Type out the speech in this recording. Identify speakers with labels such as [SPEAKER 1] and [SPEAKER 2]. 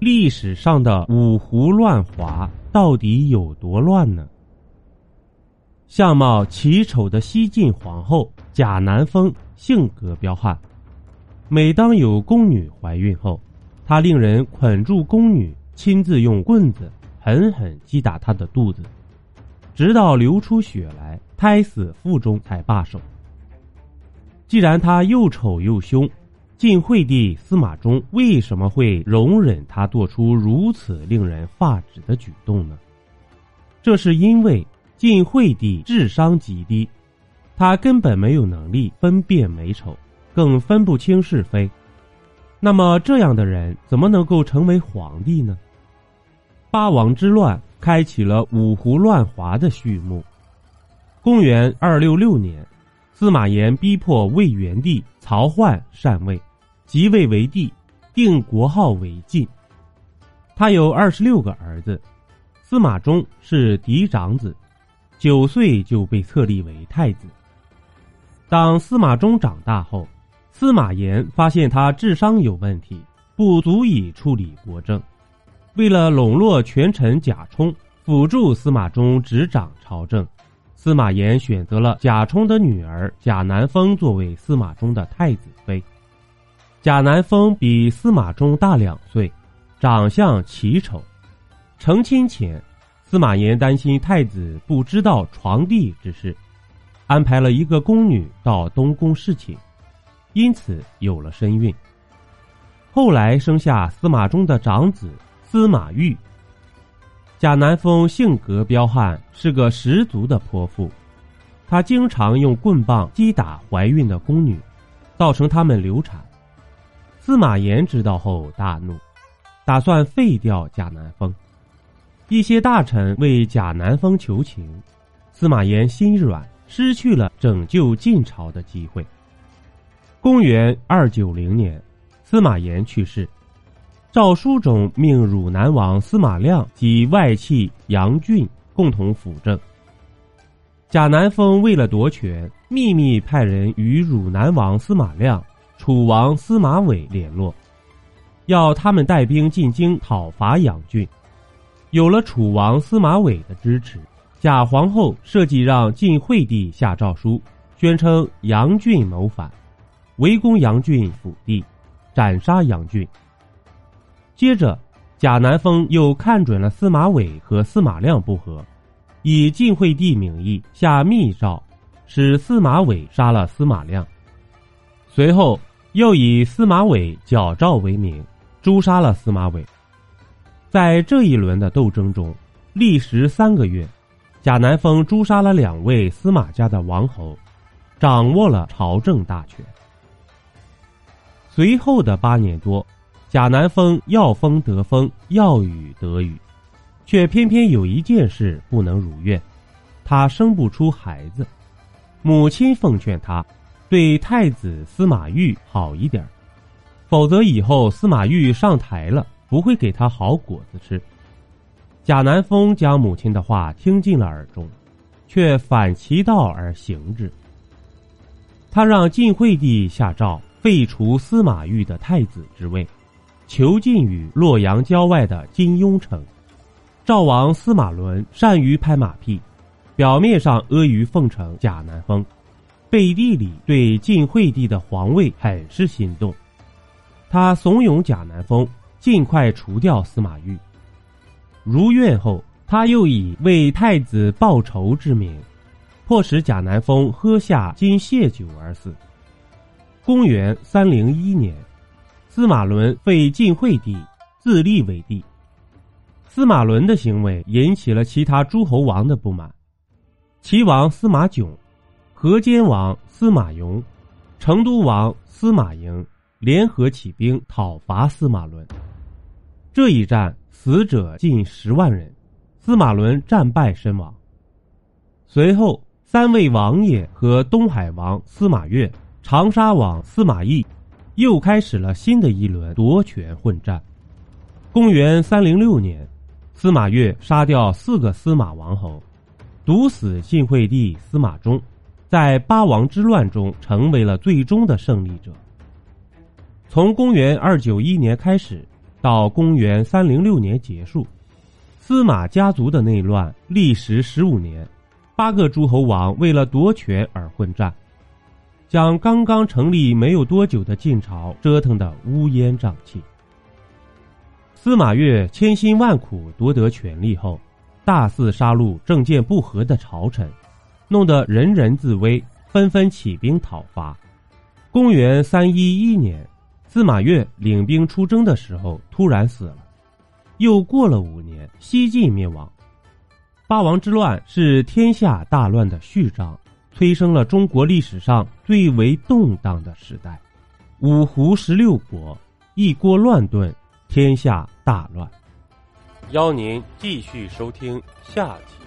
[SPEAKER 1] 历史上的五胡乱华到底有多乱呢？相貌奇丑的西晋皇后贾南风性格彪悍，每当有宫女怀孕后，她令人捆住宫女，亲自用棍子狠狠击打她的肚子，直到流出血来，胎死腹中才罢手。既然她又丑又凶。晋惠帝司马衷为什么会容忍他做出如此令人发指的举动呢？这是因为晋惠帝智商极低，他根本没有能力分辨美丑，更分不清是非。那么这样的人怎么能够成为皇帝呢？八王之乱开启了五胡乱华的序幕。公元二六六年，司马炎逼迫魏元帝曹奂禅位。即位为帝，定国号为晋。他有二十六个儿子，司马衷是嫡长子，九岁就被册立为太子。当司马衷长大后，司马炎发现他智商有问题，不足以处理国政。为了笼络权臣贾充，辅助司马衷执掌朝政，司马炎选择了贾充的女儿贾南风作为司马衷的太子妃。贾南风比司马衷大两岁，长相奇丑。成亲前，司马炎担心太子不知道床帝之事，安排了一个宫女到东宫侍寝，因此有了身孕。后来生下司马衷的长子司马昱。贾南风性格彪悍，是个十足的泼妇，他经常用棍棒击打怀孕的宫女，造成她们流产。司马炎知道后大怒，打算废掉贾南风。一些大臣为贾南风求情，司马炎心软，失去了拯救晋朝的机会。公元二九零年，司马炎去世，诏书中命汝南王司马亮及外戚杨俊共同辅政。贾南风为了夺权，秘密派人与汝南王司马亮。楚王司马玮联络，要他们带兵进京讨伐杨俊。有了楚王司马玮的支持，贾皇后设计让晋惠帝下诏书，宣称杨俊谋反，围攻杨俊府邸，斩杀杨俊。接着，贾南风又看准了司马玮和司马亮不和，以晋惠帝名义下密诏，使司马玮杀了司马亮。随后。又以司马玮矫诏为名，诛杀了司马玮。在这一轮的斗争中，历时三个月，贾南风诛杀了两位司马家的王侯，掌握了朝政大权。随后的八年多，贾南风要风得风，要雨得雨，却偏偏有一件事不能如愿，他生不出孩子。母亲奉劝他。对太子司马昱好一点，否则以后司马昱上台了，不会给他好果子吃。贾南风将母亲的话听进了耳中，却反其道而行之。他让晋惠帝下诏废除司马懿的太子之位，囚禁于洛阳郊外的金庸城。赵王司马伦善于拍马屁，表面上阿谀奉承贾南风。背地里对晋惠帝的皇位很是心动，他怂恿贾南风尽快除掉司马懿。如愿后，他又以为太子报仇之名，迫使贾南风喝下金屑酒而死。公元三零一年，司马伦废晋惠帝，自立为帝。司马伦的行为引起了其他诸侯王的不满，齐王司马囧。河间王司马颙、成都王司马颖联合起兵讨伐司马伦。这一战死者近十万人，司马伦战败身亡。随后，三位王爷和东海王司马越、长沙王司马懿又开始了新的一轮夺权混战。公元三零六年，司马越杀掉四个司马王侯，毒死晋惠帝司马衷。在八王之乱中，成为了最终的胜利者。从公元二九一年开始，到公元三零六年结束。司马家族的内乱历时十五年，八个诸侯王为了夺权而混战，将刚刚成立没有多久的晋朝折腾得乌烟瘴气。司马越千辛万苦夺得权力后，大肆杀戮政见不合的朝臣，弄得人人自危，纷纷起兵讨伐。公元三一一年，司马越领兵出征的时候突然死了。又过了五年，西晋灭亡。八王之乱是天下大乱的序章，催生了中国历史上最为动荡的时代。五胡十六国，一锅乱炖，天下大乱。邀您继续收听下集。